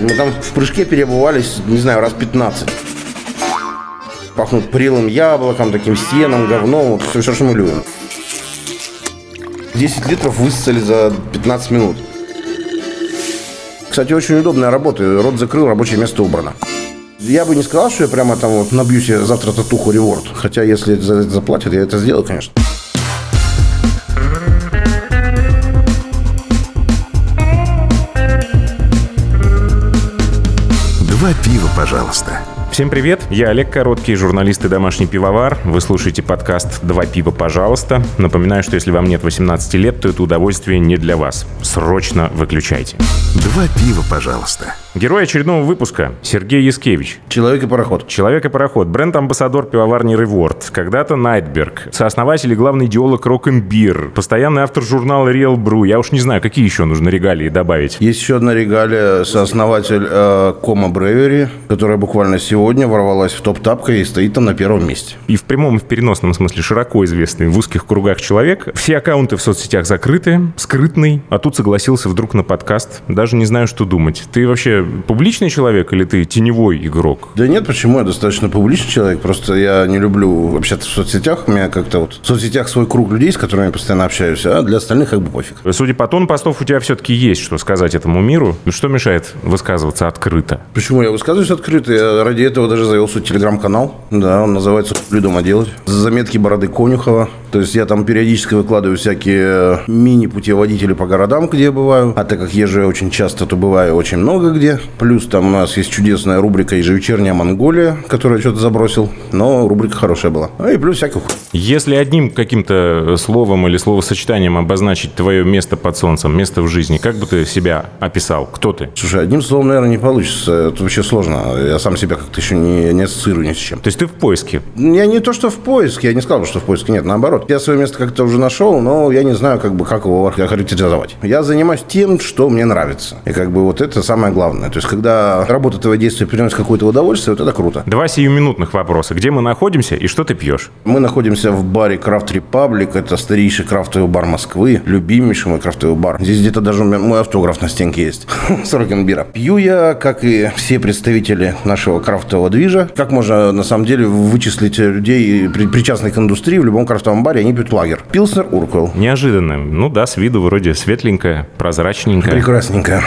Мы там в прыжке перебывались, не знаю, раз 15. Пахнут прелым яблоком, таким сеном, говном. Вот все, что мы любим. 10 литров высосали за 15 минут. Кстати, очень удобная работа. Рот закрыл, рабочее место убрано. Я бы не сказал, что я прямо там вот набью себе завтра татуху реворд. Хотя, если за это заплатят, я это сделаю, конечно. Пожалуйста. Всем привет, я Олег Короткий, журналист и домашний пивовар. Вы слушаете подкаст «Два пива, пожалуйста». Напоминаю, что если вам нет 18 лет, то это удовольствие не для вас. Срочно выключайте. Два пива, пожалуйста. Герой очередного выпуска – Сергей Яскевич. Человек и пароход. Человек и пароход. Бренд-амбассадор пивоварни Реворд. Когда-то Найтберг. Сооснователь и главный идеолог Рок-Бир. Постоянный автор журнала Real Brew. Я уж не знаю, какие еще нужно регалии добавить. Есть еще одна регалия, сооснователь э, Кома Бревери, которая буквально сегодня ворвалась в топ-тапка и стоит там на первом месте. И в прямом и в переносном смысле широко известный в узких кругах человек. Все аккаунты в соцсетях закрыты, скрытный, а тут согласился вдруг на подкаст. Даже не знаю, что думать. Ты вообще публичный человек или ты теневой игрок? Да нет, почему? Я достаточно публичный человек. Просто я не люблю общаться в соцсетях. У меня как-то вот в соцсетях свой круг людей, с которыми я постоянно общаюсь, а для остальных как бы пофиг. Судя по тону постов, у тебя все-таки есть что сказать этому миру. Что мешает высказываться открыто? Почему я высказываюсь открыто? Я ради этого даже завел свой телеграм-канал. Да, он называется «Хули дома делать». Заметки Бороды Конюхова. То есть я там периодически выкладываю всякие мини-путеводители по городам, где я бываю. А так как езжу я очень часто, то бываю очень много где. Плюс там у нас есть чудесная рубрика «Ежевечерняя Монголия», которую я что-то забросил. Но рубрика хорошая была. А и плюс всяких Если одним каким-то словом или словосочетанием обозначить твое место под солнцем, место в жизни, как бы ты себя описал? Кто ты? Слушай, одним словом, наверное, не получится. Это вообще сложно. Я сам себя как-то еще не, не ассоциирую ни с чем. То есть ты в поиске? Я не то, что в поиске. Я не сказал, что в поиске. Нет, наоборот. Я свое место как-то уже нашел, но я не знаю, как бы, как его характеризовать. Я занимаюсь тем, что мне нравится. И как бы вот это самое главное. То есть, когда работа твоего действия приносит какое-то удовольствие, вот это круто. Два сиюминутных вопроса. Где мы находимся и что ты пьешь? Мы находимся в баре Крафт Репаблик. Это старейший крафтовый бар Москвы. Любимейший мой крафтовый бар. Здесь где-то даже мой автограф на стенке есть. С Рокенбира. Пью я, как и все представители нашего крафтового движа. Как можно, на самом деле, вычислить людей, при- причастных к индустрии в любом крафтовом баре, они пьют лагер. Пилснер Урквелл. Неожиданно. Ну да, с виду вроде светленькая, прозрачненькая. Прекрасненько.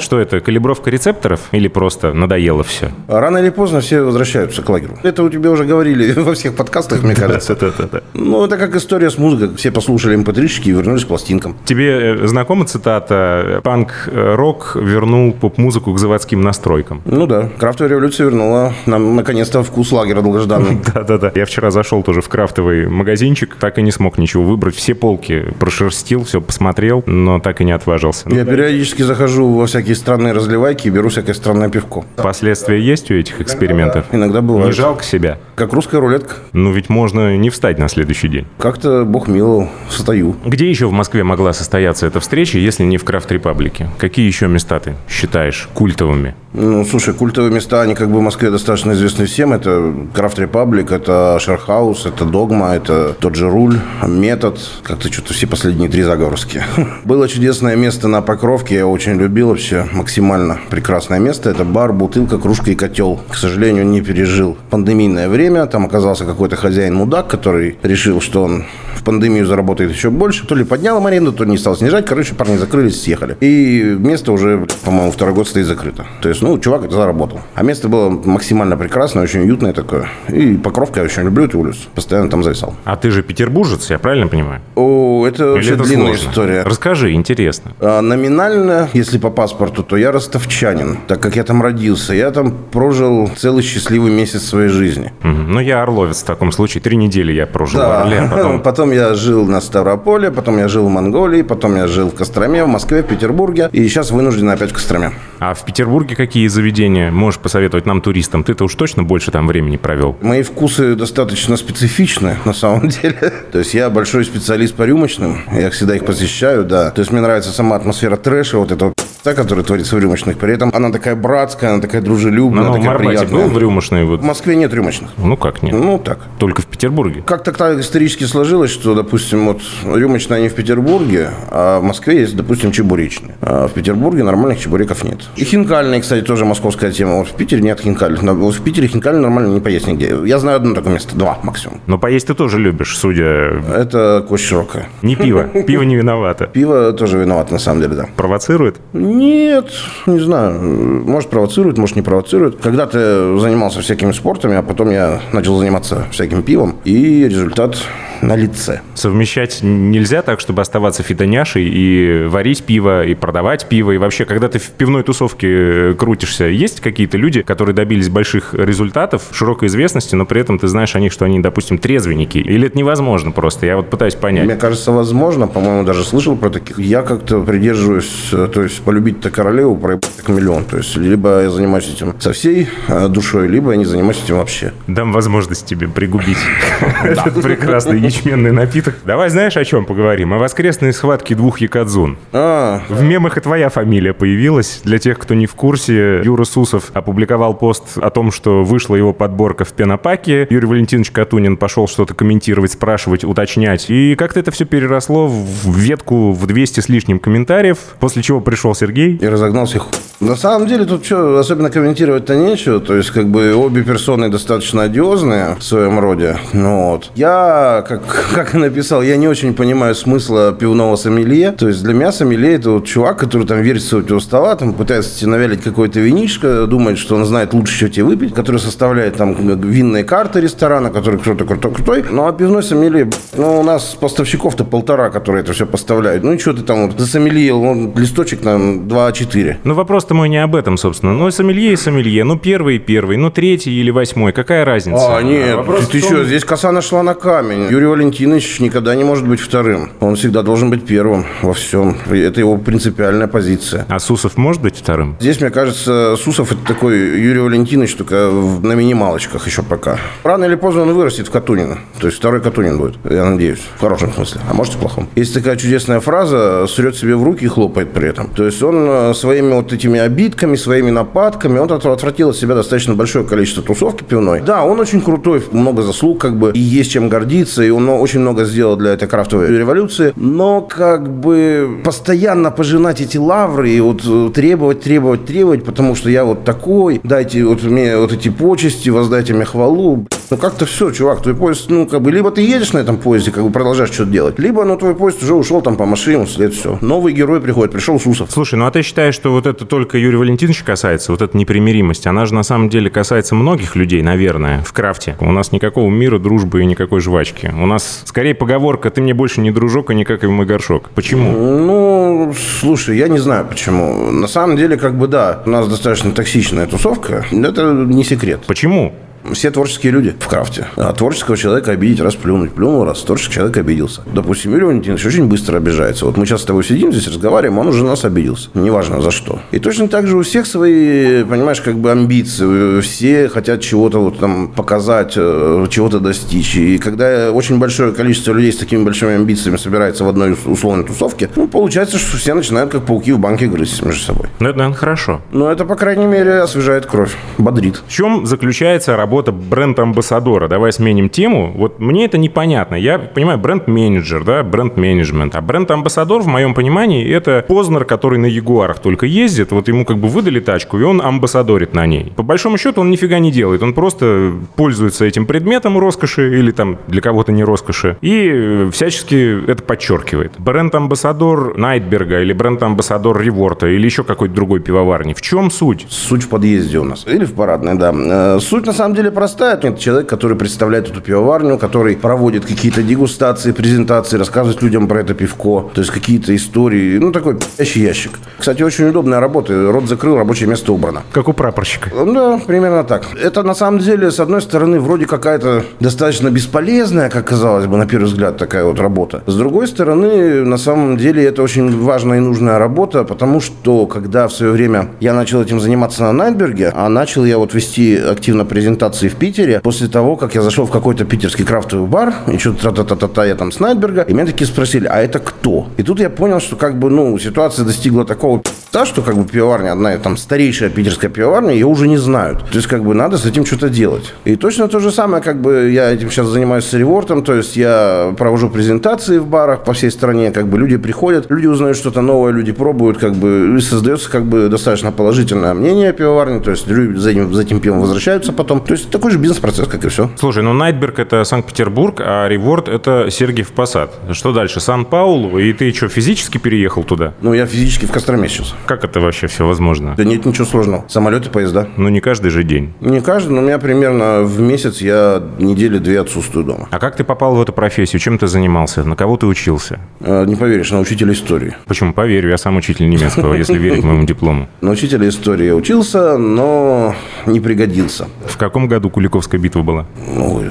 Что это, калибровка рецепторов или просто надоело все? Рано или поздно все возвращаются к лагерю. Это у тебя уже говорили во всех подкастах, мне кажется. Да-да-да. Ну, это как история с музыкой. Все послушали mp и вернулись к пластинкам. Тебе э, знакома цитата «Панк-рок вернул поп-музыку к заводским настройкам»? Ну да, крафтовая революция вернула нам наконец-то вкус лагеря долгожданный. Да-да-да. Я вчера зашел тоже в крафтовый магазинчик, так и не смог ничего выбрать. Все полки прошерстил, все посмотрел, но так и не отважился. Я периодически захожу во всякие странные разливайки и беру всякое странное пивко. Последствия есть у этих экспериментов? Иногда Не бывает. жалко себя? Как русская рулетка. Ну ведь можно не встать на следующий день. Как-то, бог миловал, стою. Где еще в Москве могла состояться эта встреча, если не в Крафт Репаблике? Какие еще места ты считаешь культовыми? Ну, слушай, культовые места, они как бы в Москве достаточно известны всем. Это Крафт Репаблик, это Шерхаус, это Догма, это тот же Руль, Метод. Как-то что-то все последние три заговорские. Было чудесное место на Покровке, я очень любил вообще, максимально прекрасное место. Это бар, бутылка, кружка и котел. К сожалению, не пережил пандемийное время. Там оказался какой-то хозяин-мудак, который решил, что он пандемию заработает еще больше. То ли поднял им аренду, то ли не стал снижать. Короче, парни закрылись, съехали. И место уже, по-моему, второй год стоит закрыто. То есть, ну, чувак заработал. А место было максимально прекрасное, очень уютное такое. И Покровка я очень люблю эту улицу. Постоянно там зависал. А ты же петербуржец, я правильно понимаю? О, это Или это длинная сложно? история. Расскажи, интересно. А, Номинально, если по паспорту, то я ростовчанин, так как я там родился. Я там прожил целый счастливый месяц своей жизни. Ну, я орловец в таком случае. Три недели я прожил в Да. Орле, а потом... потом я жил на Ставрополе, потом я жил в Монголии, потом я жил в Костроме, в Москве, в Петербурге. И сейчас вынужден опять в Костроме. А в Петербурге какие заведения можешь посоветовать нам, туристам? Ты-то уж точно больше там времени провел. Мои вкусы достаточно специфичны, на самом деле. То есть я большой специалист по рюмочным. Я всегда их посещаю, да. То есть мне нравится сама атмосфера трэша, вот этого та, которая творится в рюмочных. При этом она такая братская, она такая дружелюбная, Ну, в такая Арбате приятная. был в рюмочной вот? В Москве нет рюмочных. Ну как нет? Ну, так. Только в Петербурге. Как-то так исторически сложилось, что, допустим, вот рюмочные они в Петербурге, а в Москве есть, допустим, чебуречные. А в Петербурге нормальных чебуреков нет. И хинкальные, кстати, тоже московская тема. Вот в Питере нет хинкальных. Но Вот в Питере хинкальные нормально не поесть нигде. Я знаю одно такое место, два максимум. Но поесть ты тоже любишь, судя... Это кость широкая. Не пиво. Пиво не виновато. Пиво тоже виноват, на самом деле, да. Провоцирует? Нет, не знаю. Может, провоцирует, может, не провоцирует. Когда-то занимался всякими спортами, а потом я начал заниматься всяким пивом. И результат на лице. Совмещать нельзя так, чтобы оставаться фитоняшей и варить пиво, и продавать пиво. И вообще, когда ты в пивной тусовке э, крутишься, есть какие-то люди, которые добились больших результатов, широкой известности, но при этом ты знаешь о них, что они, допустим, трезвенники? Или это невозможно просто? Я вот пытаюсь понять. Мне кажется, возможно, по-моему, даже слышал про таких. Я как-то придерживаюсь, э, то есть полюбить-то королеву, проебать так миллион. То есть либо я занимаюсь этим со всей э, душой, либо я не занимаюсь этим вообще. Дам возможность тебе пригубить этот прекрасный ячменный напиток. Давай знаешь, о чем поговорим? О воскресной схватке двух якадзун. А, В мемах и твоя фамилия появилась. Для тех, кто не в курсе, Юра Сусов опубликовал пост о том, что вышла его подборка в пенопаке. Юрий Валентинович Катунин пошел что-то комментировать, спрашивать, уточнять. И как-то это все переросло в ветку в 200 с лишним комментариев, после чего пришел Сергей. И разогнал всех. На самом деле тут что, особенно комментировать-то нечего. То есть, как бы, обе персоны достаточно одиозные в своем роде. Ну, вот. Я, как, как написал, я не очень понимаю смысла пивного сомелье. То есть, для меня сомелье это вот чувак, который там верится у тебя стола, там пытается тебе навялить какое-то винишко, думает, что он знает лучше, что тебе выпить, который составляет там винные карты ресторана, который кто-то крутой-крутой. Ну, а пивной сомелье, ну, у нас поставщиков-то полтора, которые это все поставляют. Ну, и что ты там вот засомельил, ну, листочек там 2А4. Ну, вопрос-то мой не об этом, собственно. Ну, сомелье и сомелье. Ну, первый и первый. Ну, третий или восьмой. Какая разница? А, нет, вопрос ты, том- что, здесь коса нашла на камень. Юрий Валентинович никогда не может быть вторым. Он всегда должен быть первым во всем. И Это его принципиальная позиция. А Сусов может быть вторым? Здесь, мне кажется, Сусов это такой Юрий Валентинович, только на минималочках еще пока. Рано или поздно он вырастет в Катунина. То есть второй Катунин будет, я надеюсь. В хорошем смысле. А может и в плохом. Есть такая чудесная фраза, срет себе в руки и хлопает при этом. То есть он э, своими вот этими обидками, своими нападками, он от- отвратил от себя достаточно большое количество тусовки пивной. Да, он очень крутой, много заслуг как бы, и есть чем гордиться, и он очень много сделал для этой крафтовой революции. Но как бы постоянно пожинать эти лавры и вот э, требовать, требовать, требовать, потому что я вот такой, дайте вот мне вот эти почести, воздайте мне хвалу. Ну как-то все, чувак, твой поезд, ну как бы, либо ты едешь на этом поезде, как бы продолжаешь что-то делать, либо, ну твой поезд уже ушел там по машине, след все. Новый герой приходит, пришел Сусов. Слушай, ну а ты считаешь, что вот это только Юрия Валентиновича касается, вот эта непримиримость, она же на самом деле касается многих людей, наверное, в крафте. У нас никакого мира, дружбы и никакой жвачки. У нас скорее поговорка «ты мне больше не дружок, а не как и мой горшок». Почему? Ну, слушай, я не знаю почему. На самом деле, как бы да, у нас достаточно токсичная тусовка. Это не секрет. Почему? Все творческие люди в крафте. А творческого человека обидеть, раз плюнуть, плюнул, раз творческий человек обиделся. Допустим, Юрий Валентинович очень быстро обижается. Вот мы сейчас с тобой сидим здесь, разговариваем, он уже нас обиделся. Неважно за что. И точно так же у всех свои, понимаешь, как бы амбиции. Все хотят чего-то вот там показать, э, чего-то достичь. И когда очень большое количество людей с такими большими амбициями собирается в одной условной тусовке, ну, получается, что все начинают как пауки в банке грызть между собой. Ну, это, наверное, хорошо. Но это, по крайней мере, освежает кровь, бодрит. В чем заключается работа бренд-амбассадора? Давай сменим тему. Вот мне это непонятно. Я понимаю, бренд-менеджер, да, бренд-менеджмент. А бренд-амбассадор, в моем понимании, это Познер, который на Ягуарах только ездит. Вот ему как бы выдали тачку, и он амбассадорит на ней. По большому счету он нифига не делает. Он просто пользуется этим предметом роскоши или там для кого-то не роскоши. И э, всячески это подчеркивает. Бренд-амбассадор Найтберга или бренд-амбассадор Реворта или еще какой-то другой пивоварни. В чем суть? Суть в подъезде у нас. Или в парадной, да. Э, Суть на самом деле простая. Это человек, который представляет эту пивоварню, который проводит какие-то дегустации, презентации, рассказывает людям про это пивко. То есть какие-то истории. Ну, такой пи***щий ящик. Кстати, очень удобная работа. Рот закрыл, рабочее место убрано. Как у прапорщика. Да, примерно так. Это на самом деле, с одной стороны, вроде какая-то достаточно бесполезная, как казалось бы, на первый взгляд, такая вот работа. С другой стороны, на самом деле, это очень важная и нужная работа, потому что, когда в свое время я начал этим заниматься на Найтберге, а начал я вот вести активно презентации презентации в Питере, после того, как я зашел в какой-то питерский крафтовый бар, и что-то та-та-та-та, я там Снайдберга, и меня такие спросили, а это кто? И тут я понял, что как бы, ну, ситуация достигла такого да, что как бы пивоварня, одна там старейшая питерская пивоварня, ее уже не знают. То есть как бы надо с этим что-то делать. И точно то же самое, как бы я этим сейчас занимаюсь с ревортом, то есть я провожу презентации в барах по всей стране, как бы люди приходят, люди узнают что-то новое, люди пробуют, как бы и создается как бы достаточно положительное мнение о пивоварне, то есть люди за этим, за этим пивом возвращаются потом. То такой же бизнес-процесс, как и все. Слушай, ну Найтберг это Санкт-Петербург, а Реворд это Сергиев Посад. Что дальше? Сан-Паулу? И ты что, физически переехал туда? Ну, я физически в Костроме сейчас. Как это вообще все возможно? Да нет ничего сложного. Самолеты, поезда. Ну, не каждый же день. Не каждый, но у меня примерно в месяц я недели две отсутствую дома. А как ты попал в эту профессию? Чем ты занимался? На кого ты учился? Э, Не поверишь, на учителя истории. Почему? Поверю, я сам учитель немецкого, если верить моему диплому. На учителя истории я учился, но не пригодился. В каком году Куликовская битва была? Ну,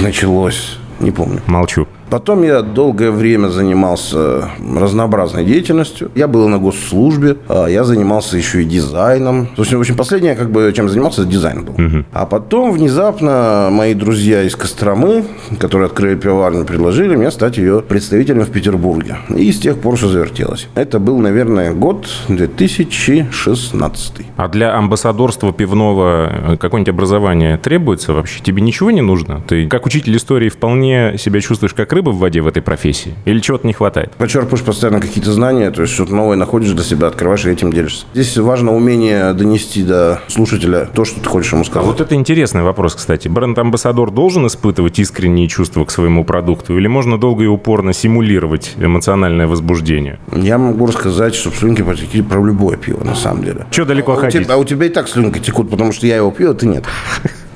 началось, не помню. Молчу. Потом я долгое время занимался разнообразной деятельностью. Я был на госслужбе, а я занимался еще и дизайном. То есть, в общем, последнее, как бы, чем занимался, это дизайн был. А потом внезапно мои друзья из Костромы, которые открыли пивоварню, предложили мне стать ее представителем в Петербурге. И с тех пор все завертелось. Это был, наверное, год 2016. А для амбассадорства пивного э, какое-нибудь образование требуется вообще? Тебе ничего не нужно? Ты как учитель истории вполне себя чувствуешь как рыба в воде в этой профессии? Или чего-то не хватает? Почерпываешь постоянно какие-то знания, то есть что-то новое находишь для себя, открываешь и этим делишься. Здесь важно умение донести до слушателя то, что ты хочешь ему А сказать. вот это интересный вопрос, кстати. Бренд-амбассадор должен испытывать искренние чувства к своему продукту? Или можно долго и упорно симулировать эмоциональное возбуждение? Я могу рассказать, что слюнки потекли про любое пиво, на самом деле. Чего далеко А у, ходить? тебя, а у тебя и так слюнки текут, потому что я его пью, а ты нет.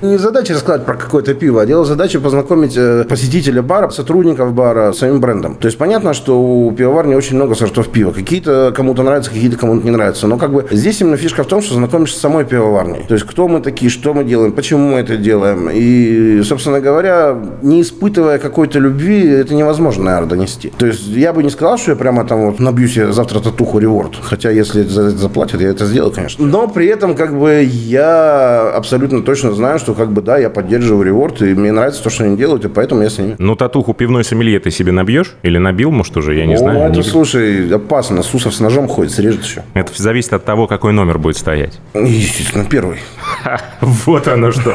Не задача рассказать про какое-то пиво, а дело задача познакомить э, посетителя бара, сотрудников бара с своим брендом. То есть понятно, что у пивоварни очень много сортов пива. Какие-то кому-то нравятся, какие-то кому-то не нравятся. Но как бы здесь именно фишка в том, что знакомишься с самой пивоварней. То есть кто мы такие, что мы делаем, почему мы это делаем. И, собственно говоря, не испытывая какой-то любви, это невозможно, наверное, донести. То есть я бы не сказал, что я прямо там вот набью себе завтра татуху реворд. Хотя если за это заплатят, я это сделаю, конечно. Но при этом как бы я абсолютно точно знаю, что как бы да, я поддерживаю реворд, и мне нравится то, что они делают, и поэтому я с ними. Ну, татуху пивной сомелье ты себе набьешь? Или набил, может, уже? Я не О, знаю. это, Не- слушай, опасно. Сусов с ножом ходит, срежет еще. Это зависит от того, какой номер будет стоять. Естественно, первый. Вот оно что.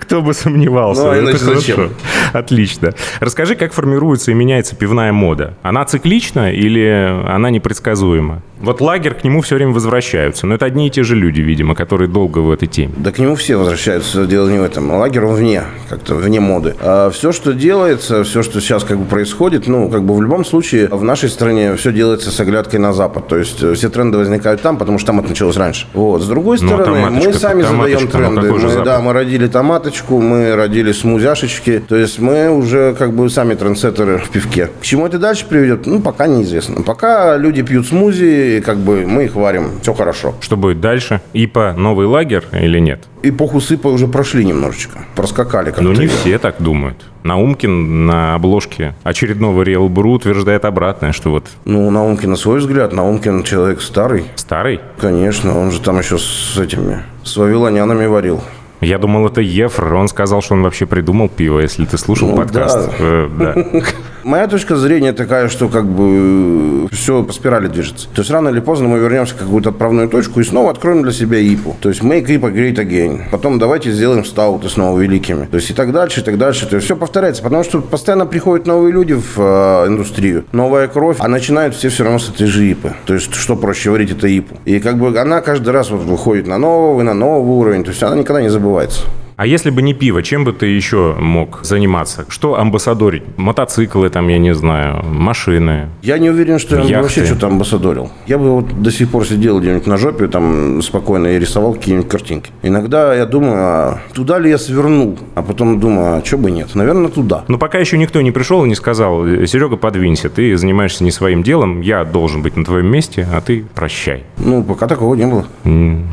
Кто бы сомневался. Ну, а иначе зачем? Отлично. Расскажи, как формируется и меняется пивная мода. Она циклична или она непредсказуема? Вот лагерь к нему все время возвращаются. Но это одни и те же люди, видимо, которые долго в этой теме. Да к нему все возвращаются, дело не в этом. Лагерь, он вне, как-то вне моды. А все, что делается, все, что сейчас как бы происходит, ну, как бы в любом случае в нашей стране все делается с оглядкой на Запад. То есть э, все тренды возникают там, потому что там это началось раньше. Вот. С другой Ну, а стороны, мы сами задаем ну, тренды. Мы, да, мы родили томаточку, мы родили смузяшечки. То есть мы уже как бы сами трендсеттеры в пивке. К чему это дальше приведет? Ну, пока неизвестно. Пока люди пьют смузи, как бы мы их варим, все хорошо. Что будет дальше? ИПА новый лагерь или нет? Эпоху сыпа уже прошли немножечко. Проскакали как-то. Ну, не все так думают. Наумкин на обложке очередного Real Brew утверждает обратное, что вот Ну, Наумкин, на свой взгляд, Наумкин человек старый. старый. Конечно, он же там еще с этими, с вавилонянами варил. Я думал, это Ефр. Он сказал, что он вообще придумал пиво, если ты слушал Ну, подкаст. да. Э, да. Моя точка зрения такая, что как бы все по спирали движется. То есть рано или поздно мы вернемся к какую-то отправную точку и снова откроем для себя ИПу. То есть make IPA great again. Потом давайте сделаем стауты снова великими. То есть и так дальше, и так дальше. То есть все повторяется, потому что постоянно приходят новые люди в э, индустрию, новая кровь, а начинают все все равно с этой же ИПы. То есть что проще варить, это ИПу. И как бы она каждый раз вот выходит на новый, на новый уровень. То есть она никогда не забывается. А если бы не пиво, чем бы ты еще мог заниматься? Что амбассадорить? Мотоциклы там, я не знаю, машины. Я не уверен, что я бы Яхты. вообще что-то амбассадорил. Я бы вот до сих пор сидел где-нибудь на жопе, там спокойно и рисовал какие-нибудь картинки. Иногда я думаю, а туда ли я свернул? А потом думаю, а что бы нет? Наверное, туда. Но пока еще никто не пришел и не сказал, Серега, подвинься, ты занимаешься не своим делом, я должен быть на твоем месте, а ты прощай. Ну, пока такого не было.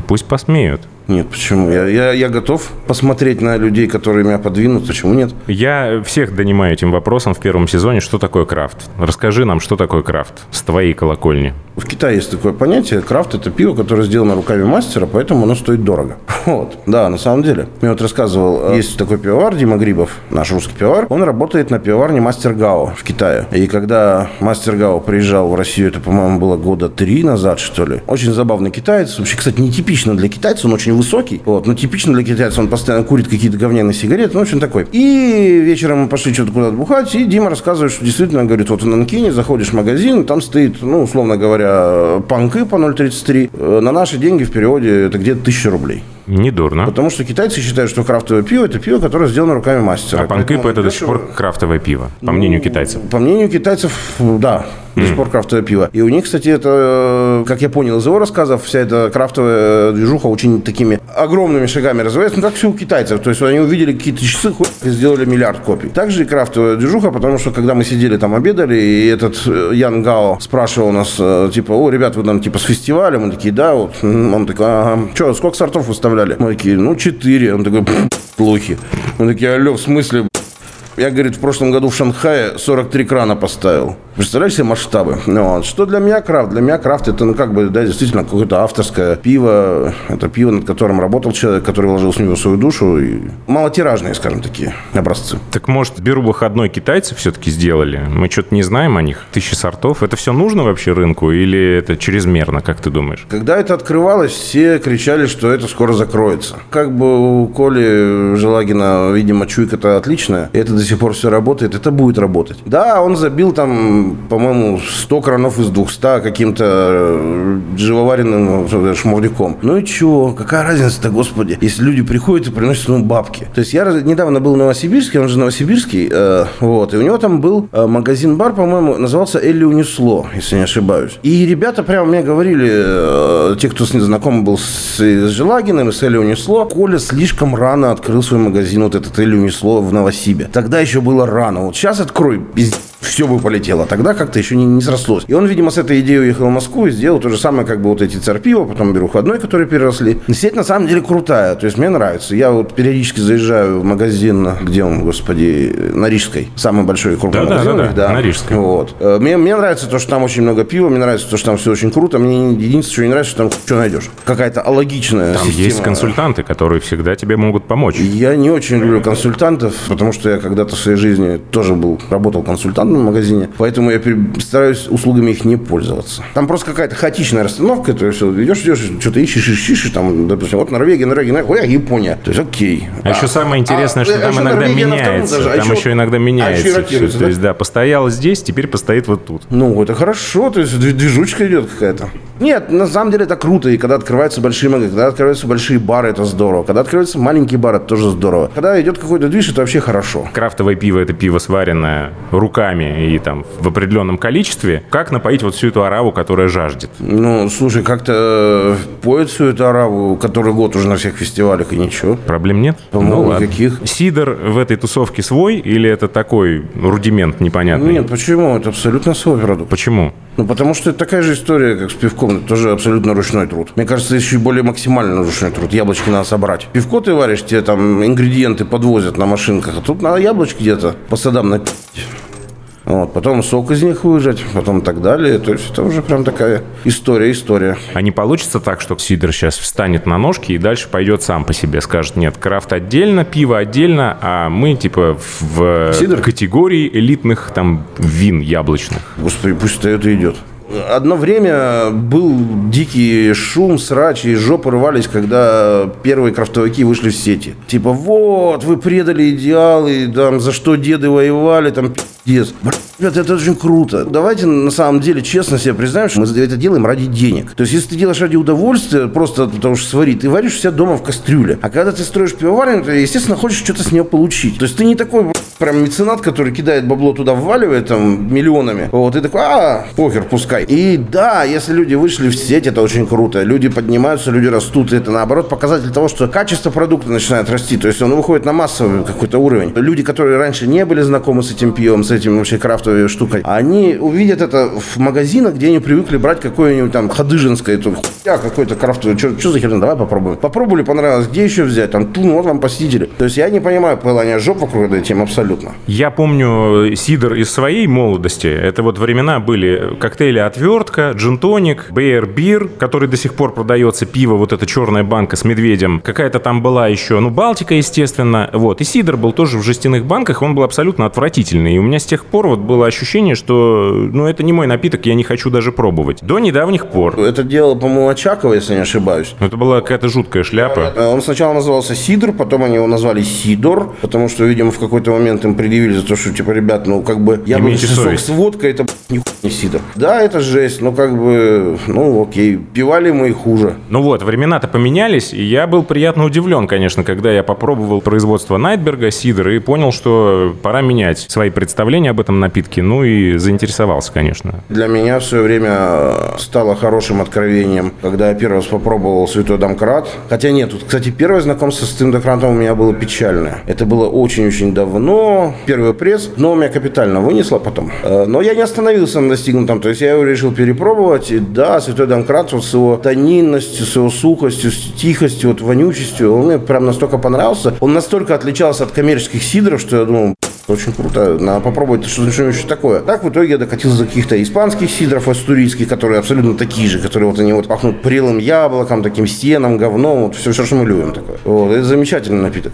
Пусть посмеют. Нет, почему? Я, я, я готов посмотреть на людей, которые меня подвинут. Почему нет? Я всех донимаю этим вопросом в первом сезоне, что такое крафт. Расскажи нам, что такое крафт с твоей колокольни. В Китае есть такое понятие. Крафт – это пиво, которое сделано руками мастера, поэтому оно стоит дорого. Вот, да, на самом деле. Мне вот рассказывал, есть такой пивовар Дима Грибов, наш русский пивовар. Он работает на пивоварне Мастер Гао в Китае. И когда Мастер Гао приезжал в Россию, это, по-моему, было года три назад, что ли. Очень забавный китаец. Вообще, кстати, нетипично для китайца, он очень высокий. Вот, но типично для китайца, он постоянно курит какие-то говняные сигареты, ну, очень такой. И вечером мы пошли что-то куда-то бухать, и Дима рассказывает, что действительно, говорит, вот в Нанкине заходишь в магазин, там стоит, ну, условно говоря, панкы по 0,33. Э, На наши деньги в переводе это где-то 1000 рублей. Недурно. Потому что китайцы считают, что крафтовое пиво – это пиво, которое сделано руками мастера. А Поэтому это до сих пор крафтовое пиво, по мнению китайцев. По мнению китайцев, да, до сих пор крафтовое пиво. И у них, кстати, это, э, как я понял из его рассказов, вся эта крафтовая движуха очень такими огромными шагами развивается, ну, как все у китайцев. То есть они увидели какие-то часы, хуй, и сделали миллиард копий. Также и крафтовая движуха, потому что когда мы сидели там обедали, и этот э, Ян Гао спрашивал нас, э, типа, о, ребят, вы там типа с фестиваля? Мы такие, да, вот. Он такой, ага. Что, сколько сортов выставляли? Мы такие, ну, четыре. Он такой, «Пф, плохи. Мы такие, алло, в смысле, я, говорит, в прошлом году в Шанхае 43 крана поставил. Представляешь себе масштабы? Ну, вот. Что для меня крафт? Для меня крафт это, ну, как бы, да, действительно, какое-то авторское пиво. Это пиво, над которым работал человек, который вложил в него свою душу. И малотиражные, скажем, такие образцы. Так может, беру выходной китайцы все-таки сделали? Мы что-то не знаем о них? Тысячи сортов. Это все нужно вообще рынку или это чрезмерно, как ты думаешь? Когда это открывалось, все кричали, что это скоро закроется. Как бы у Коли Желагина, видимо, чуйка-то отличная, это до сих пор все работает, это будет работать. Да, он забил там, по-моему, 100 кранов из 200 каким-то э, живоваренным э, шмурдяком. Ну и чего? Какая разница-то, господи, если люди приходят и приносят ему бабки. То есть я недавно был в Новосибирске, он же новосибирский, э, вот, и у него там был э, магазин-бар, по-моему, назывался Элли Унесло, если не ошибаюсь. И ребята прямо мне говорили, э, те, кто с ним знаком был с, с Желагиным и с Элли Унесло, Коля слишком рано открыл свой магазин, вот этот Элли Унесло в Новосибе. Тогда еще было рано. Вот сейчас открой, пиздец, все бы полетело. Тогда как-то еще не, не срослось. И он, видимо, с этой идеей уехал в Москву и сделал то же самое, как бы вот эти царпиво, потом беру входной, которые переросли. Сеть на самом деле крутая, то есть мне нравится. Я вот периодически заезжаю в магазин, где он, господи, на Рижской, самый большой крупный Да-да, магазин. у них, да-да, на Рижской. Вот. Э, Мне, мне нравится то, что там очень много пива, мне нравится то, что там все очень круто. Мне единственное, что не нравится, что там что найдешь. Какая-то алогичная Там система. есть консультанты, которые всегда тебе могут помочь. Я не очень люблю консультантов, потому что я когда-то в своей жизни тоже был, работал консультантом в магазине, поэтому я стараюсь услугами их не пользоваться. Там просто какая-то хаотичная расстановка, то есть идешь, идешь, что-то ищешь, ищешь, ищешь, там, допустим, вот Норвегия, Норвегия, Норвегия, ой, Япония. То есть окей. А, еще самое интересное, что а там еще иногда Норвегия меняется. этаже, а там еще- еще иногда а еще меняется. всё. ротируется, То да? есть, да, постоял здесь, теперь постоит вот тут. Ну, это хорошо, то есть движ- движучка идет какая-то. Нет, на самом деле это круто, и когда открываются большие магазины, когда открываются большие бары, это здорово. Когда открываются маленькие бары, это тоже здорово. Когда идет какой-то движ, это вообще хорошо. Крафтовое пиво – это пиво, сваренное руками и там в определенном количестве. Как напоить вот всю эту ораву, которая жаждет? Ну, слушай, как-то э, поет всю эту араву, который год уже на всех фестивалях, и ничего. Проблем нет? По-моему, ну, ладно. никаких. Сидор в этой тусовке свой или это такой рудимент непонятный? Нет, почему? Это абсолютно свой продукт. Почему? Ну, потому что это такая же история, как с пивком. Это тоже абсолютно ручной труд. Мне кажется, еще и более максимально ручной труд. Яблочки надо собрать. Пивко ты варишь, тебе там ингредиенты подвозят на машинках. А тут надо яблочки где-то по садам напить. Вот, потом сок из них выжать, потом так далее. То есть это уже прям такая история, история. А не получится так, что Сидор сейчас встанет на ножки и дальше пойдет сам по себе, скажет, нет, крафт отдельно, пиво отдельно, а мы типа в Сидор? категории элитных там вин яблочных. Господи, пусть и идет. Одно время был дикий шум, срач, и жопы рвались, когда первые крафтовики вышли в сети. Типа, вот, вы предали идеалы, там, за что деды воевали, там, пиздец. Ребята, это очень круто. Давайте на самом деле честно себе признаем, что мы это делаем ради денег. То есть, если ты делаешь ради удовольствия, просто потому что сварить, ты варишь себя дома в кастрюле. А когда ты строишь пивоварню, ты, естественно, хочешь что-то с нее получить. То есть, ты не такой прям меценат, который кидает бабло туда, вваливает там миллионами. Вот, и такой, а, похер, пускай. И да, если люди вышли в сеть, это очень круто. Люди поднимаются, люди растут. И это, наоборот, показатель того, что качество продукта начинает расти. То есть, он выходит на массовый какой-то уровень. Люди, которые раньше не были знакомы с этим пивом, с этим вообще крафтовой штукой, они увидят это в магазинах, где они привыкли брать какое-нибудь там ходыжинское, то хуя какой-то крафтовый. Что за херня? Давай попробуем. Попробовали, понравилось. Где еще взять? Там, ну, вот вам посетители. То есть, я не понимаю пылания жоп вокруг этой темы абсолютно. Абсолютно. Я помню сидр из своей молодости. Это вот времена были коктейли «Отвертка», «Джинтоник», «Бейер Бир», который до сих пор продается, пиво, вот эта черная банка с медведем. Какая-то там была еще, ну, Балтика, естественно. Вот. И сидр был тоже в жестяных банках, он был абсолютно отвратительный. И у меня с тех пор вот было ощущение, что, ну, это не мой напиток, я не хочу даже пробовать. До недавних пор. Это дело, по-моему, Очакова, если не ошибаюсь. Это была какая-то жуткая шляпа. Э, Он сначала назывался Сидор, потом они его назвали Сидор, потому что, видимо, в какой-то момент им предъявили за то, что, типа, ребят, ну, как бы, я Имейте сок совесть. с водкой, это не Сидор. Да, это жесть, но как бы, ну, окей, пивали мы и хуже. Ну вот, времена-то поменялись, и я был приятно удивлен, конечно, когда я попробовал производство Найтберга, сидра, и понял, что пора менять свои представления об этом напитке, ну и заинтересовался, конечно. Для меня в свое время стало хорошим откровением, когда я первый раз попробовал Святой Домкрат. Хотя нет, тут, кстати, первое знакомство с Святым Домкратом у меня было печальное. Это было очень-очень давно. Первый пресс, но меня капитально вынесло потом. Э, Но я не остановился на достигнутом. То есть я его решил перепробовать. И да, Святой Домкрат вот с его тонинностью, с его сухостью, с тихостью, вот вонючестью, он мне прям настолько понравился. Он настолько отличался от коммерческих сидров, что я думал, очень круто. Надо попробовать что-нибудь еще такое. Так в итоге я докатился до каких-то испанских сидров, астурийских, которые абсолютно такие же, которые вот они вот пахнут прелым яблоком, таким стеном, говном, вот все, все, что мы любим такое. Вот, это замечательный напиток.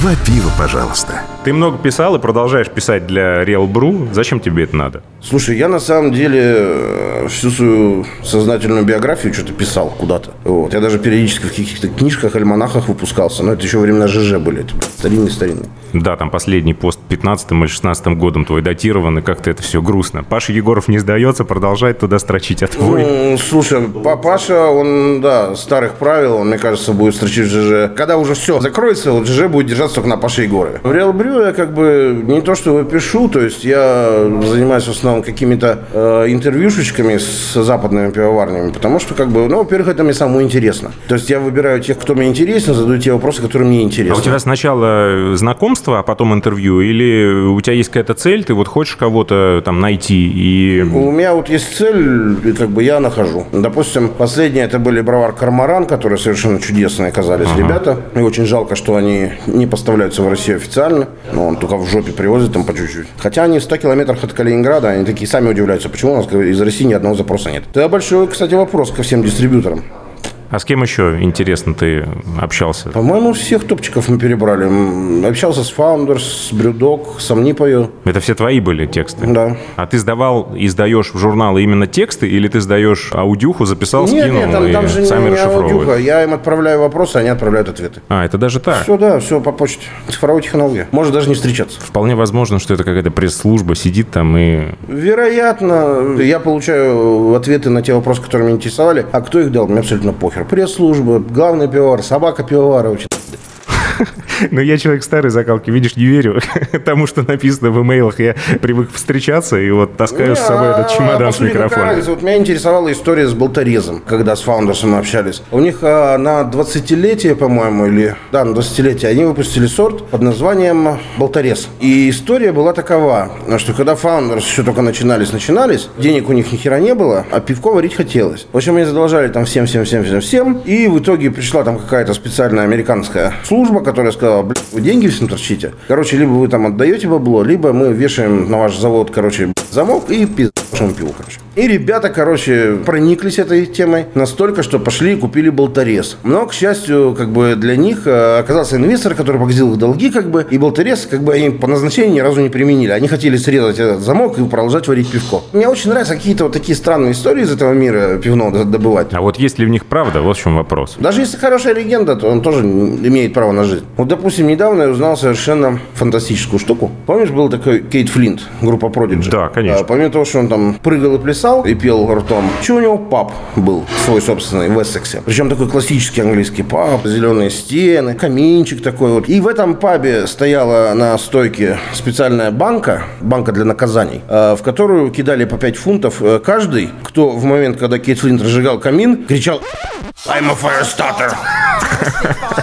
Два пива, пожалуйста. Ты много писал и продолжаешь писать для Real Brew. Зачем тебе это надо? Слушай, я на самом деле э, всю свою сознательную биографию что-то писал куда-то. Вот. Я даже периодически в каких-то книжках, альманахах выпускался. Но это еще времена ЖЖ были. Это старинный-старинный. Да, там последний пост 15 или 16 годом твой датирован, и как-то это все грустно. Паша Егоров не сдается, продолжает туда строчить, а твой... Ну, слушай, папаша, он, да, старых правил, он, мне кажется, будет строчить в ЖЖ. Когда уже все закроется, вот ЖЖ будет держаться только на Паше Егорове. В Реал Брю я как бы не то, что пишу, то есть я занимаюсь в основном какими-то э, интервьюшечками с западными пивоварнями, потому что, как бы, ну, во-первых, это мне самому интересно. То есть я выбираю тех, кто мне интересен, задаю те вопросы, которые мне А интересны. у тебя сначала знакомство, а потом интервью? Или у тебя есть какая-то цель, ты вот хочешь кого-то там найти и... У меня вот есть цель, и как бы я нахожу. Допустим, последние это были Бровар Кармаран, которые совершенно чудесные оказались ребята. И очень жалко, что они не поставляются в Россию официально. Но он только в жопе привозит там по чуть-чуть. Хотя они в 100 километрах от Калининграда, они такие сами удивляются, почему у нас из России ни одного запроса нет. Это большой, кстати, вопрос ко всем дистрибьюторам. А с кем еще, интересно, ты общался? По-моему, всех топчиков мы перебрали. Общался с Founders, с Брюдок, с Амнипою. Это все твои были тексты? Да. А ты сдавал и сдаешь в журналы именно тексты, или ты сдаешь аудюху, записал, Нет, скинул нет, там, и там же сами не, аудиоха. Я им отправляю вопросы, они отправляют ответы. А, это даже так? Все, да, все по почте. Цифровая технология. Может даже не встречаться. Вполне возможно, что это какая-то пресс-служба сидит там и... Вероятно, я получаю ответы на те вопросы, которые меня интересовали. А кто их дал, мне абсолютно похер. Пресс-служба, главный пивовар, собака пивовара. Ну, я человек старой закалки, видишь, не верю тому, что написано в имейлах. Я привык встречаться и вот таскаю с собой этот чемодан с Посмотри, какая микрофоном. Вот меня интересовала история с болторезом, когда с фаундерсом общались. У них а, на 20-летие, по-моему, или... Да, на 20-летие они выпустили сорт под названием болторез. И история была такова, что когда фаундерс еще только начинались-начинались, денег у них ни хера не было, а пивко варить хотелось. В общем, они задолжали там всем, всем, всем, всем, всем. И в итоге пришла там какая-то специальная американская служба, которая сказала, блин, вы деньги всем торчите. Короче, либо вы там отдаете бабло, либо мы вешаем на ваш завод, короче, замок и пиздец вашему пиву, короче. И ребята, короче, прониклись этой темой настолько, что пошли и купили болторез. Но, к счастью, как бы для них э, оказался инвестор, который погасил их долги, как бы, и болторез, как бы, они по назначению ни разу не применили. Они хотели срезать этот замок и продолжать варить пивко. Мне очень нравятся какие-то вот такие странные истории из этого мира пивного добывать. А вот есть ли в них правда? Вот в чем вопрос. Даже если хорошая легенда, то он тоже имеет право на жизнь. Вот, допустим, недавно я узнал совершенно фантастическую штуку. Помнишь, был такой Кейт Флинт, группа Prodigy? Да, конечно. А, помимо того, что он там прыгал и плясал, и пел ртом, что у него паб был свой собственный в Эссексе. Причем такой классический английский паб, зеленые стены, каминчик такой вот. И в этом пабе стояла на стойке специальная банка, банка для наказаний, э, в которую кидали по 5 фунтов э, каждый, кто в момент, когда Кейт Флинт разжигал камин, кричал I'm a fire starter.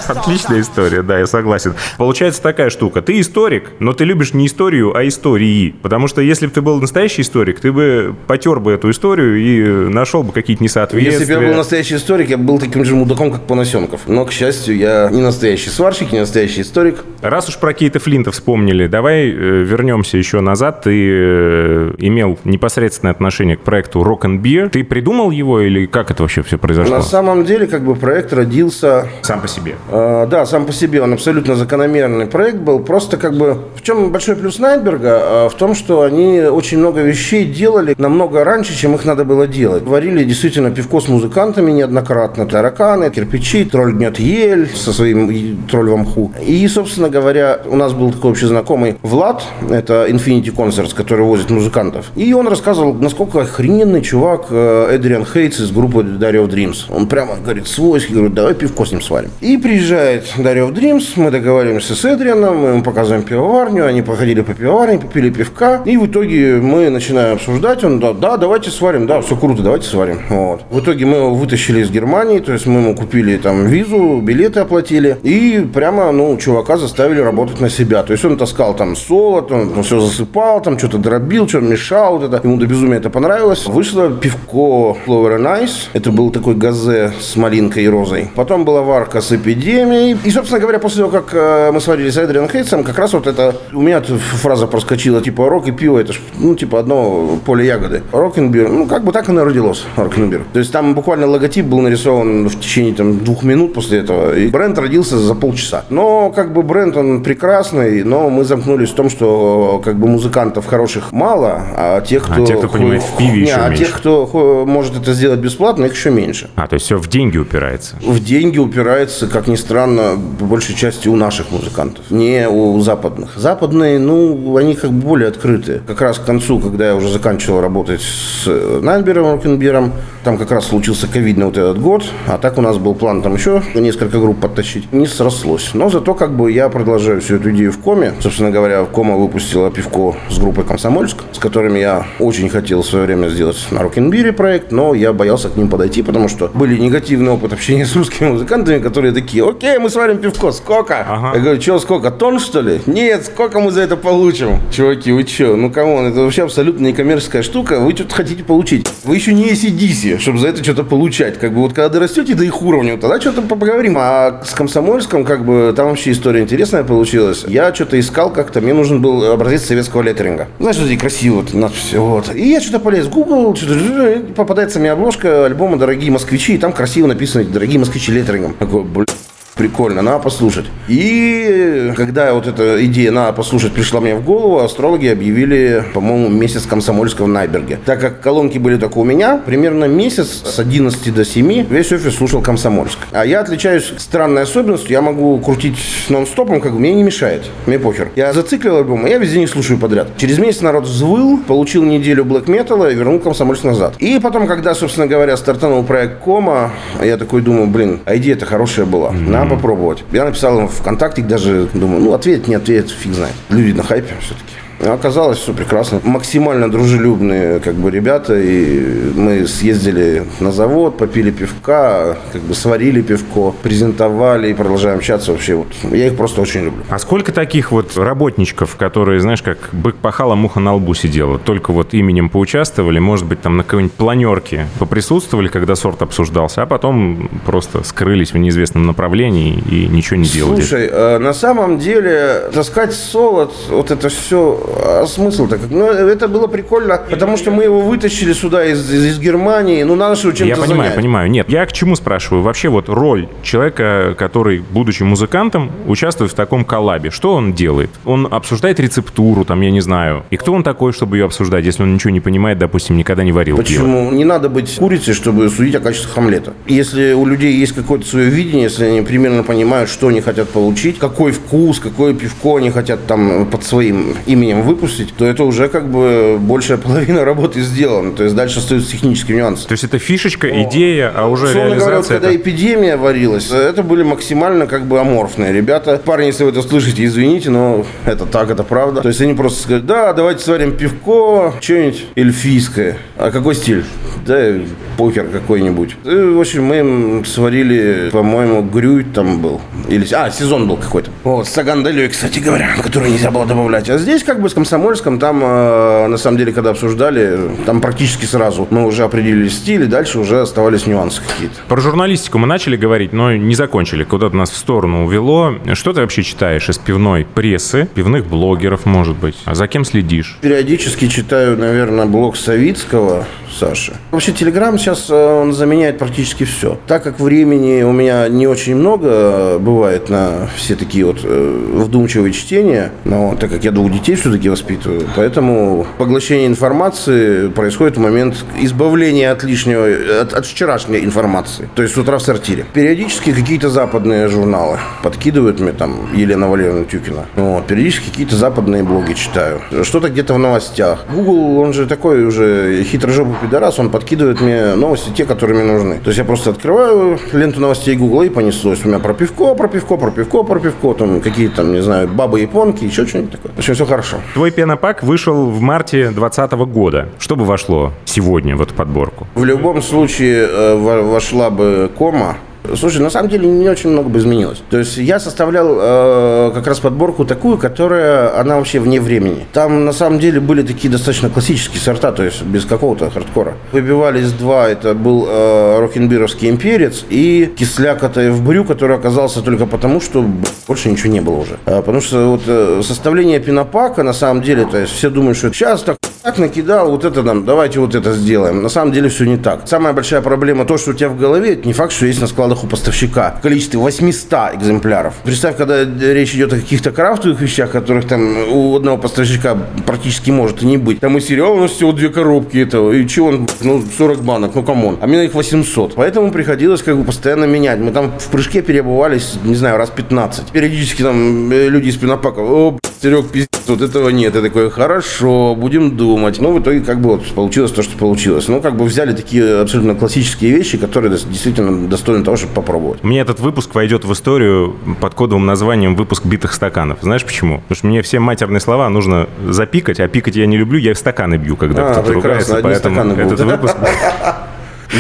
Отличная история, да, я согласен. Получается такая штука. Ты историк, но ты любишь не историю, а истории. Потому что если бы ты был настоящий историк, ты бы потер бы эту историю и нашел бы какие-то несоответствия. Если бы я был настоящий историк, я бы был таким же мудаком, как Поносенков. Но, к счастью, я не настоящий сварщик, не настоящий историк. Раз уж про Кейта Флинта вспомнили, давай э, вернемся еще назад. Ты э, имел непосредственное отношение к проекту Rock and Beer. Ты придумал его или как это вообще все произошло? На самом деле, как бы проект родился Сам по себе. Э, Да, сам по себе он абсолютно закономерный проект был. Просто как бы в чем большой плюс Найтберга? Э, В том, что они очень много вещей делали намного раньше, чем их надо было делать. Варили действительно пивко с музыкантами неоднократно. Тараканы, кирпичи, тролль гнет ель со своим тролль в мху. И, собственно говоря, у нас был такой общий знакомый Влад, это Infinity Concerts, который возит музыкантов. И он рассказывал, насколько охрененный чувак э, Эдриан Хейтс из группы Dario Dreams. Он прямо говорит, свойский, говорит, давай пивко с ним сварим. И приезжает of Dreams, мы договариваемся с Эдрианом, мы ему показываем пивоварню, они походили по пивоварне, попили пивка, и в итоге мы начинаем обсуждать, он, да, да, давайте сварим, да, все круто, давайте сварим. Вот. В итоге мы его вытащили из Германии, то есть мы ему купили там визу, билеты оплатили, и прямо, ну, чувака заставили работать на себя. То есть он таскал там солод, он, все засыпал, там что-то дробил, что-то мешал, вот это. ему до безумия это понравилось. Вышло пивко Flower and Ice, это был такой газе с малинкой и розой. Потом была варка с эпидемией. И, собственно говоря, после того, как э, мы сварили с Эдриан Хейтсом, как раз вот это, у меня фраза проскочила, типа, рок и пиво, это ж, ну, типа, одно поле ягоды. Рок-н-бир, ну, как бы так оно родилось, рок-н-бир. То есть там буквально логотип был нарисован в течение там двух минут после этого, и бренд родился за полчаса. Но, как бы, бренд, он прекрасный, но мы замкнулись в том, что, как бы, музыкантов хороших мало, а тех, кто... тех, кто понимает в пиве, Не, еще а меньше. тех, кто может это сделать бесплатно, их еще меньше. А, то есть все в деньги упирается. В деньги упирается, как ни странно, по большей части у наших музыкантов, не у западных. Западные, ну, они как бы более открытые. Как раз к концу, когда я уже заканчивал работать с Найтбером, Рокенбером, там как раз случился ковидный вот этот год, а так у нас был план там еще несколько групп подтащить. Не срослось. Но зато как бы я продолжаю всю эту идею в Коме. Собственно говоря, Кома выпустила пивко с группой Комсомольск, с которыми я очень хотел в свое время сделать на Рокенбире проект, но я боялся к ним подойти, потому что были негативный опыт общения с русскими музыкантами, которые такие, окей, мы сварим пивко, сколько? Ага. Я говорю, что, сколько, тонн, что ли? Нет, сколько мы за это получим? Чуваки, вы что? Ну, come on, это вообще абсолютно некоммерческая штука, вы что-то хотите получить. Вы еще не AC/DC, чтобы за это что-то получать. Как бы вот когда дорастете до их уровня, тогда что-то поговорим. А с Комсомольском, как бы, там вообще история интересная получилась. Я что-то искал как-то, мне нужен был образец советского леттеринга. Знаешь, вот эти красиво, вот, надписи, вот. И я что-то полез в Google, что-то, попадается мне обложка альбома «Дорогие москвичи», и там красиво написано «Дорогие москвичи леттерингом». Такой, блин. Прикольно, надо послушать. И когда вот эта идея «надо послушать» пришла мне в голову, астрологи объявили, по-моему, месяц комсомольского в Найберге. Так как колонки были только у меня, примерно месяц с 11 до 7 весь офис слушал комсомольск. А я отличаюсь странной особенностью, я могу крутить нон-стопом, как бы мне не мешает, мне похер. Я зациклил альбом, и я везде не слушаю подряд. Через месяц народ взвыл, получил неделю блэк металла и вернул комсомольск назад. И потом, когда, собственно говоря, стартанул проект Кома, я такой думаю, блин, а идея-то хорошая была, надо попробовать. Я написал им ВКонтакте, даже думаю, ну, ответит, не ответит, фиг знает. Люди на хайпе все-таки. Оказалось, все прекрасно. Максимально дружелюбные как бы ребята. И мы съездили на завод, попили пивка, как бы сварили пивко, презентовали и продолжаем общаться вообще. Вот. Я их просто очень люблю. А сколько таких вот работничков, которые, знаешь, как бык пахала, муха на лбу сидела, только вот именем поучаствовали, может быть, там на какой-нибудь планерке поприсутствовали, когда сорт обсуждался, а потом просто скрылись в неизвестном направлении и ничего не делали? Слушай, э, на самом деле таскать солод, вот это все, а смысл-то? Ну, это было прикольно, потому что мы его вытащили сюда из, из- из Германии, ну, надо же чем-то Я понимаю, занять. понимаю. Нет, я к чему спрашиваю? Вообще вот роль человека, который, будучи музыкантом, участвует в таком коллабе. Что он делает? Он обсуждает рецептуру, там, я не знаю. И кто он такой, чтобы ее обсуждать, если он ничего не понимает, допустим, никогда не варил? Почему? Не надо быть курицей, чтобы судить о качестве омлета. Если у людей есть какое-то свое видение, если они примерно понимают, что они хотят получить, какой вкус, какое пивко они хотят там под своим именем выпустить, то это уже как бы большая половина работы сделана. То есть дальше остаются технические нюансы. То есть это фишечка, идея, а уже Условно говоря, вот реализация... когда это- эпидемия варилась, это были максимально как бы аморфные ребята. Парни, если вы это слышите, извините, но это так, это правда. То есть они просто сказали, да, давайте сварим пивко, что-нибудь эльфийское. А какой стиль? Да, покер какой-нибудь. И, в общем, мы им сварили, по-моему, грюй там был. Или, а, сезон был какой-то. Вот, с сагандалей, кстати говоря, который нельзя было добавлять. А здесь, как бы, с Комсомольском, там, э, на самом деле, когда обсуждали, там практически сразу мы уже определили стиль, и дальше уже оставались нюансы какие-то. Про журналистику мы начали говорить, но не закончили. Куда-то нас в сторону увело. Что ты вообще читаешь из пивной прессы, пивных блогеров, может быть? А за кем следишь? Периодически читаю, наверное, блог Савицкого, Саши. Вообще, Телеграм сейчас э, он заменяет практически все. Так как времени у меня не очень много э, бывает на все такие вот э, вдумчивые чтения, но так как я двух детей все-таки воспитываю, поэтому поглощение информации происходит в момент избавления от лишнего, от, от вчерашней информации. То есть с утра в сортире. Периодически какие-то западные журналы подкидывают мне там Елена Валерьевна Тюкина. Вот. Периодически какие-то западные блоги читаю. Что-то где-то в новостях. Google, он же такой уже хитрожопый пидорас, он подкидывает мне новости, те, которые мне нужны. То есть я просто открываю ленту новостей Гугла и понеслось. У меня про пивко, про пивко, про пивко, про пивко, там какие-то, там, не знаю, бабы-японки, еще что-нибудь такое. В общем, все хорошо. Твой пенопак вышел в марте 2020 года. Что бы вошло сегодня в эту подборку? В любом случае э, вошла бы кома, Слушай, на самом деле не очень много бы изменилось. То есть я составлял э, как раз подборку такую, которая, она вообще вне времени. Там на самом деле были такие достаточно классические сорта, то есть без какого-то хардкора. Выбивались два, это был э, рокенбировский имперец и кисляк в брю, который оказался только потому, что больше ничего не было уже. А, потому что вот э, составление пинопака, на самом деле, то есть все думают, что сейчас так так накидал, вот это нам, давайте вот это сделаем. На самом деле все не так. Самая большая проблема то, что у тебя в голове, это не факт, что есть на складах у поставщика. В количестве 800 экземпляров. Представь, когда речь идет о каких-то крафтовых вещах, которых там у одного поставщика практически может и не быть. Там и сериал у нас всего две коробки этого. И чего он, ну, 40 банок, ну come on. А мне их 800. Поэтому приходилось как бы постоянно менять. Мы там в прыжке переобувались, не знаю, раз 15. Периодически там э, люди из пинопака, о, Серег, пиздец, вот этого нет. Я такой, хорошо, будем думать. Ну, в итоге как бы вот получилось то, что получилось. Ну, как бы взяли такие абсолютно классические вещи, которые действительно достойны того, чтобы попробовать. Мне этот выпуск войдет в историю под кодовым названием «Выпуск битых стаканов». Знаешь почему? Потому что мне все матерные слова нужно запикать, а пикать я не люблю, я в стаканы бью, когда а, кто-то ругается. Поэтому этот выпуск...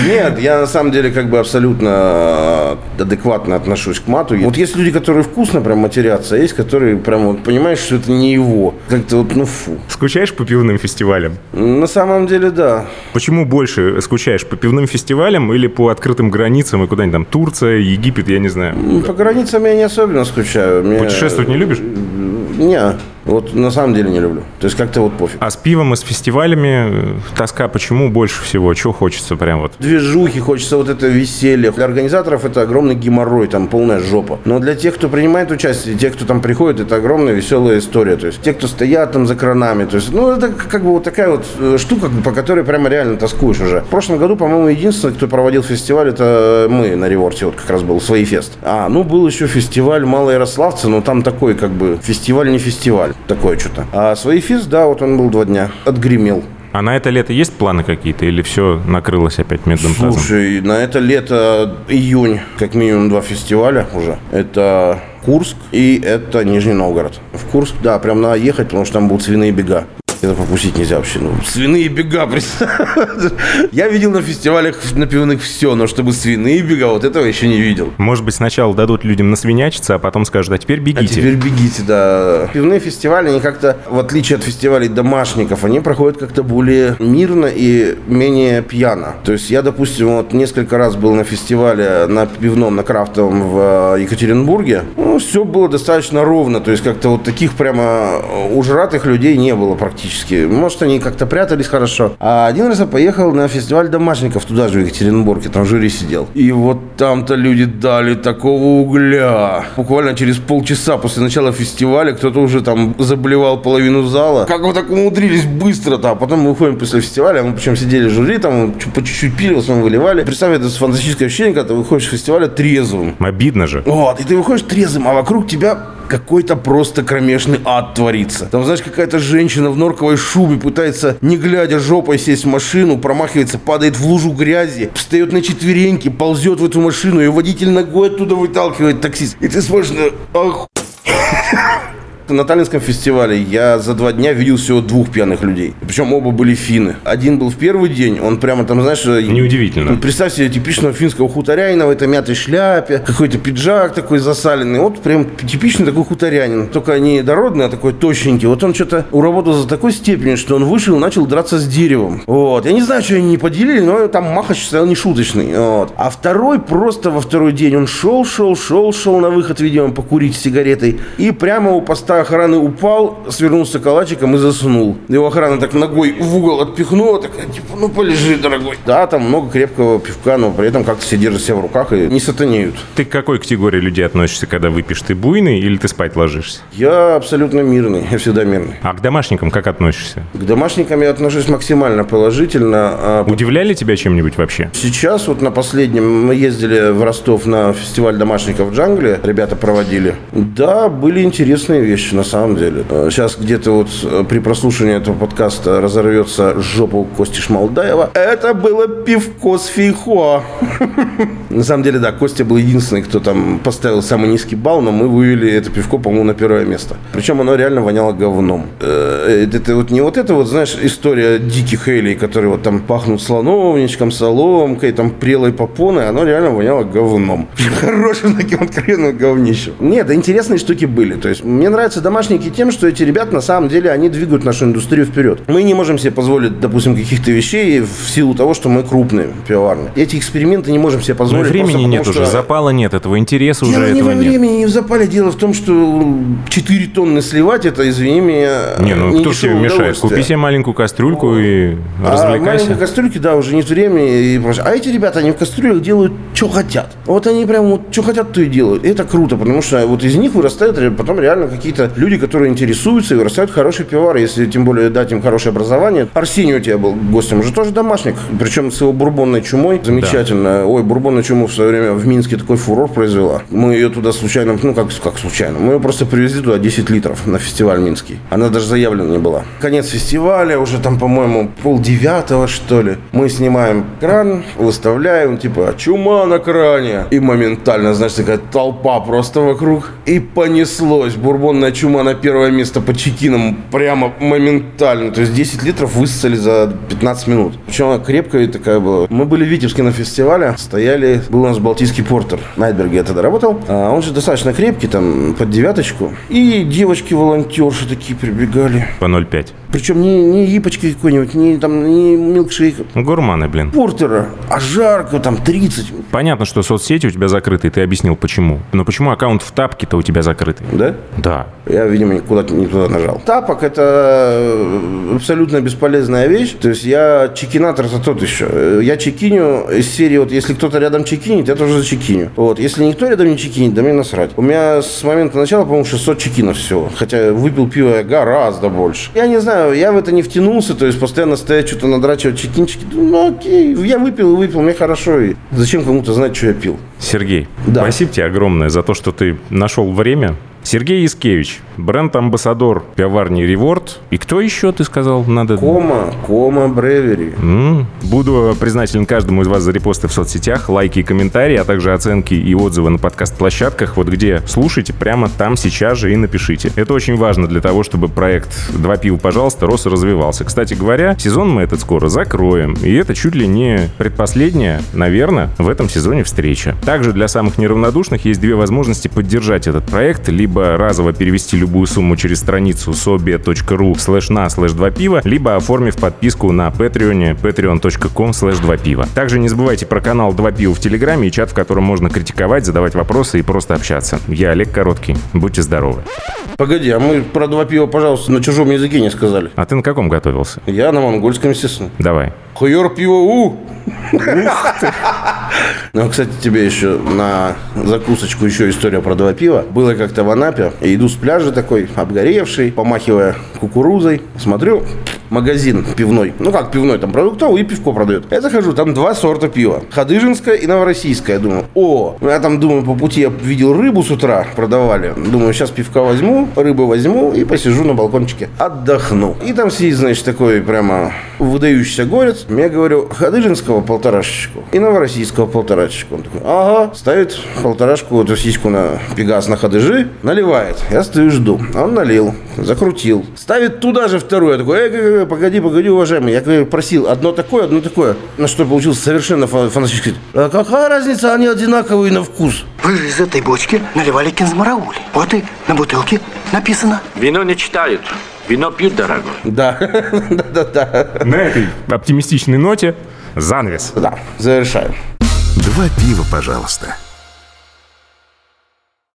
Нет, я на самом деле как бы абсолютно адекватно отношусь к мату. Вот есть люди, которые вкусно прям матерятся, а есть, которые прям вот понимаешь, что это не его. Как-то вот, ну фу. Скучаешь по пивным фестивалям? На самом деле, да. Почему больше скучаешь? По пивным фестивалям или по открытым границам и куда-нибудь там? Турция, Египет, я не знаю. По границам я не особенно скучаю. Путешествовать не любишь? Не, вот на самом деле не люблю. То есть как-то вот пофиг. А с пивом и с фестивалями э, тоска почему больше всего? Чего хочется прям вот? Движухи, хочется вот это веселье. Для организаторов это огромный геморрой, там полная жопа. Но для тех, кто принимает участие, тех, кто там приходит, это огромная веселая история. То есть те, кто стоят там за кранами. То есть, ну, это как бы вот такая вот э, штука, по которой прямо реально тоскуешь уже. В прошлом году, по-моему, единственный, кто проводил фестиваль, это мы на Реворте. Вот как раз был свои фест. А, ну, был еще фестиваль Малоярославца, но там такой как бы фестиваль не фестиваль. Такое что-то. А свои фест, да, вот он был два дня. Отгремел. А на это лето есть планы какие-то или все накрылось опять медным тазом? Слушай, на это лето июнь, как минимум два фестиваля уже. Это Курск и это Нижний Новгород. В Курск, да, прям надо ехать, потому что там будут свиные бега. Это пропустить нельзя вообще. Ну, свиные бега, Я видел на фестивалях на пивных все, но чтобы свиные бега, вот этого еще не видел. Может быть, сначала дадут людям насвинячиться, а потом скажут, а теперь бегите. А теперь бегите, да. Пивные фестивали, они как-то, в отличие от фестивалей домашников, они проходят как-то более мирно и менее пьяно. То есть я, допустим, вот несколько раз был на фестивале на пивном, на крафтовом в э, Екатеринбурге. Ну, все было достаточно ровно. То есть как-то вот таких прямо ужратых людей не было практически практически. Может, они как-то прятались хорошо. А один раз я поехал на фестиваль домашников туда же, в Екатеринбурге. Там жюри сидел. И вот там-то люди дали такого угля. Буквально через полчаса после начала фестиваля кто-то уже там заблевал половину зала. Как вы так умудрились быстро-то? А потом мы выходим после фестиваля, мы причем сидели жюри, там по чуть-чуть пили, в основном выливали. Представь, это фантастическое ощущение, когда ты выходишь с фестиваля трезвым. Обидно же. Вот, и ты выходишь трезвым, а вокруг тебя какой-то просто кромешный ад творится. Там, знаешь, какая-то женщина в норковой шубе пытается, не глядя жопой, сесть в машину, промахивается, падает в лужу грязи, встает на четвереньки, ползет в эту машину, и водитель ногой оттуда выталкивает таксист. И ты смотришь, ах, На Таллинском фестивале я за два дня видел всего двух пьяных людей. Причем оба были финны. Один был в первый день, он прямо там, знаешь... Неудивительно. Ну, представь себе типичного финского хуторянина в этой мятой шляпе, какой-то пиджак такой засаленный. Вот прям типичный такой хуторянин. Только не дородный, а такой тощенький. Вот он что-то уработал за такой степени, что он вышел и начал драться с деревом. Вот. Я не знаю, что они не поделили, но там махач стоял не шуточный. Вот. А второй просто во второй день он шел, шел, шел, шел на выход, видимо, покурить сигаретой. И прямо у поста охраны упал, свернулся калачиком и заснул. Его охрана так ногой в угол отпихнула, такая, типа, ну полежи, дорогой. Да, там много крепкого пивка, но при этом как-то все держат себя в руках и не сатанеют. Ты к какой категории людей относишься, когда выпьешь? Ты буйный или ты спать ложишься? Я абсолютно мирный, я всегда мирный. А к домашникам как относишься? К домашникам я отношусь максимально положительно. а Удивляли тебя чем-нибудь вообще? Сейчас вот на последнем мы ездили в Ростов на фестиваль домашников в джангле, ребята проводили. Да, были интересные вещи на самом деле. Э, Сейчас где-то вот э, при прослушивании этого подкаста разорвется жопу Кости Шмалдаева. Это было пивко с фейхоа. На самом деле, да, Костя был единственный, кто там поставил самый низкий балл, но мы вывели это пивко, по-моему, на первое место. Причем оно реально воняло говном. Э, Это вот не вот это вот, знаешь, история диких элей, которые вот там пахнут слоновничком, соломкой, там прелой попоной, оно реально воняло говном. Хорошим таким откровенным говнищем. Нет, интересные штуки были. То есть мне нравятся домашники тем, что эти ребята на самом деле, они двигают нашу индустрию вперед. Мы не можем себе позволить, допустим, каких-то вещей в силу того, что мы крупные пивоварни. Эти эксперименты не можем себе Ну, позволить. и времени просто нет потому уже, что- запала нет, этого интереса уже Дело не этого во нет. времени, не в запале. Дело в том, что 4 тонны сливать, это, извини меня, Не, ну кто ж тебе мешает? Купи себе маленькую кастрюльку и А развлекайся. маленькие кастрюльки, да, уже нет времени и. А эти ребята, они в кастрюлях делают, что хотят. Вот они прям вот, что хотят, то и делают. И это круто, потому что вот из них вырастают потом реально какие-то люди, которые интересуются и вырастают хорошие пивовары, если тем более дать им хорошее образование. Арсений у тебя был гостем, уже тоже домашник, причем с его бурбонной чумой. Замечательно. Ой, бурбонная чуму в свое время в Минске такой фурор произвела. Мы ее туда случайно, ну как, как случайно, мы ее просто привезли туда 10 литров на фестиваль Минский. Она даже заявлена не была. Конец фестиваля, уже там, по-моему, пол девятого, что ли. Мы снимаем кран, выставляем, типа, чума на кране. И моментально, знаешь, такая толпа просто вокруг. И понеслось. Бурбонная чума на первое место по чекинам прямо моментально. То есть 10 литров высосали за 15 минут. Причем она крепкая такая была. Мы были в Витебске на фестивале, стояли, был у нас балтийский портер. Найтберг я тогда работал. А он же достаточно крепкий, там, под девяточку. И девочки-волонтерши такие прибегали. По 0,5. Причем не, не ипочки какой-нибудь, не, там, не милкшейк. Гурманы, блин. Портера, а жарко, там 30. Понятно, что соцсети у тебя закрыты, ты объяснил, почему. Но почему аккаунт в тапке-то у тебя закрытый? Да? Да. Я, видимо, куда-то не туда нажал. Тапок – это э, абсолютно бесполезная вещь. То есть я чекинатор-то тот еще. Я чекиню из серии, вот если кто-то рядом чекинит, я тоже зачекиню. Вот. Если никто рядом не чекинит, да мне насрать. У меня с момента начала, по-моему, 600 чекинов всего. Хотя выпил пиво я гораздо больше. Я не знаю, я в это не втянулся, то есть постоянно стоять, что-то надрачивать чекинчики. Ну, окей, я выпил и выпил, мне хорошо. И зачем кому-то знать, что я пил? Сергей, Да. спасибо тебе огромное за то, что ты нашел время. Сергей Искевич, бренд-амбассадор пивоварни Реворд. И кто еще, ты сказал, надо... Кома, кома, бревери. Буду признателен каждому из вас за репосты в соцсетях, лайки и комментарии, а также оценки и отзывы на подкаст-площадках. Вот где слушайте, прямо там сейчас же и напишите. Это очень важно для того, чтобы проект «Два пива, пожалуйста» рос и развивался. Кстати говоря, сезон мы этот скоро закроем. И это чуть ли не предпоследняя, наверное, в этом сезоне встреча. Также для самых неравнодушных есть две возможности поддержать этот проект. Либо разово перевести любую сумму через страницу sobe.ru слэш на слэш 2 пива, либо оформив подписку на Patreon, patreon.com слэш 2 пива. Также не забывайте про канал 2 пива в Телеграме и чат, в котором можно критиковать, задавать вопросы и просто общаться. Я Олег Короткий. Будьте здоровы. Погоди, а мы про два пива, пожалуйста, на чужом языке не сказали. А ты на каком готовился? Я на монгольском, естественно. Давай. Хуер пиво у! Ну, кстати, тебе еще на закусочку еще история про два пива. Было как-то в Анапе. Иду с пляжа такой, обгоревший, помахивая кукурузой. Смотрю, магазин пивной. Ну как пивной, там продуктовый и пивко продают. Я захожу, там два сорта пива. Хадыжинское и Новороссийское. Я думаю, о, я там думаю, по пути я видел рыбу с утра продавали. Думаю, сейчас пивка возьму, рыбы возьму и посижу на балкончике. Отдохну. И там сидит, значит, такой прямо выдающийся горец. Я говорю, Хадыжинского полторашечку и Новороссийского полторашечку. Он такой, ага, ставит полторашку, эту сиську на пегас на Хадыжи, наливает. Я стою, жду. Он налил, закрутил. Ставит туда же вторую. Я такой, э, э, погоди, погоди, уважаемый. Я говорю, просил одно такое, одно такое. На что получился совершенно фа- фантастический. А какая разница, они одинаковые на вкус. Вы же из этой бочки наливали кинзмараули. Вот и на бутылке написано. Вино не читают, вино пьют, дорогой. Да, да-да-да. На этой оптимистичной ноте занавес. Да, завершаем. Два пива, пожалуйста.